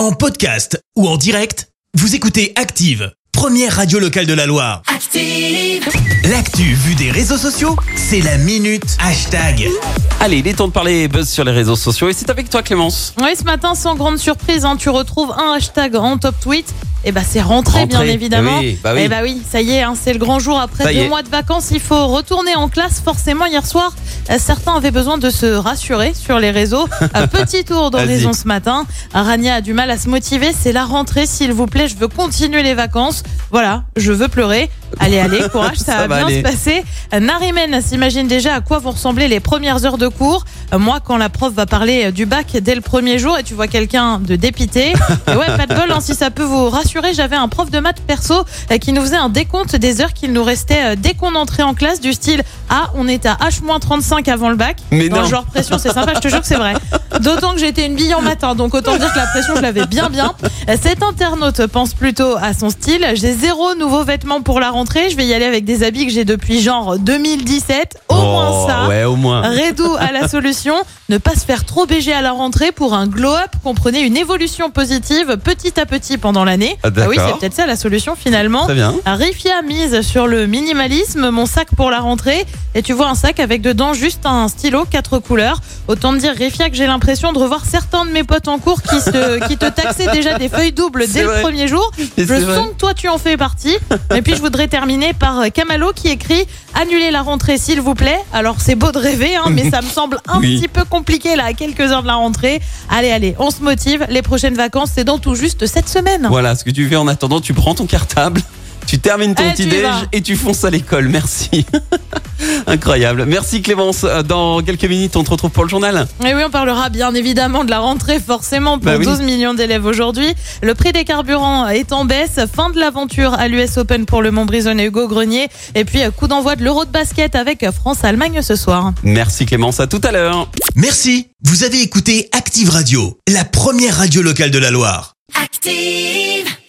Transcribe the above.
En podcast ou en direct, vous écoutez Active, première radio locale de la Loire. Active. L'actu vue des réseaux sociaux, c'est la minute hashtag. Allez, il est temps de parler buzz sur les réseaux sociaux et c'est avec toi Clémence. Oui, ce matin, sans grande surprise, hein, tu retrouves un hashtag en top tweet. Et bah c'est rentré, bien évidemment. Eh oui, bah oui. Eh bah oui, ça y est, hein, c'est le grand jour après Ça deux mois de vacances. Il faut retourner en classe. Forcément, hier soir, euh, certains avaient besoin de se rassurer sur les réseaux. Un petit tour d'horizon ce matin. Rania a du mal à se motiver. C'est la rentrée, s'il vous plaît. Je veux continuer les vacances. Voilà, je veux pleurer. Allez, allez, courage, ça, Ça va bien aller. se passer. Narimen s'imagine déjà à quoi vont ressembler les premières heures de cours. Euh, Moi, quand la prof va parler euh, du bac dès le premier jour et tu vois quelqu'un de dépité, et ouais, pas de bol, hein, si ça peut vous rassurer, j'avais un prof de maths perso euh, qui nous faisait un décompte des heures qu'il nous restait euh, dès qu'on entrait en classe, du style Ah, on est à H-35 avant le bac. Mais Dans non. le genre pression, c'est sympa, je te jure que c'est vrai. D'autant que j'étais une bille en matin, donc autant dire que la pression, je l'avais bien bien. Euh, Cet internaute pense plutôt à son style. J'ai zéro nouveau vêtement pour la rentrée. Je vais y aller avec des habits que j'ai depuis genre 2017. Au moins Oh, ça. Ouais, au moins. Redou à la solution, ne pas se faire trop BG à la rentrée pour un glow-up, comprenez une évolution positive petit à petit pendant l'année. Ah, oui, d'accord. c'est peut-être ça la solution finalement. Très bien. Rifia mise sur le minimalisme, mon sac pour la rentrée. Et tu vois un sac avec dedans juste un stylo, quatre couleurs. Autant te dire, Rifia, que j'ai l'impression de revoir certains de mes potes en cours qui, se, qui te taxaient déjà des feuilles doubles dès vrai. le premier jour. Et Je vrai. sens que toi, tu en fais partie. Et puis, je voudrais terminer par euh, Camalo qui écrit Annulez la rentrée, s'il vous plaît. Alors, c'est beau de rêver, hein, mais ça me semble un Oui. petit peu compliqué là, à quelques heures de la rentrée. Allez, allez, on se motive. Les prochaines vacances, c'est dans tout juste cette semaine. Voilà, ce que tu fais en attendant, tu prends ton cartable, tu termines ton Eh, petit déj et tu fonces à l'école. Merci. Incroyable. Merci Clémence. Euh, Dans quelques minutes, on te retrouve pour le journal. Et oui, on parlera bien évidemment de la rentrée, forcément, pour Bah oui. 12 millions d'élèves aujourd'hui. Le prix des carburants est en baisse. Fin de l'aventure à l'US Open pour le Montbrison et Hugo Grenier. Et puis, euh, coup d'envoi de l'Euro de basket avec France-Allemagne ce soir. Merci Clémence. À tout à l'heure. Merci, vous avez écouté Active Radio, la première radio locale de la Loire. Active.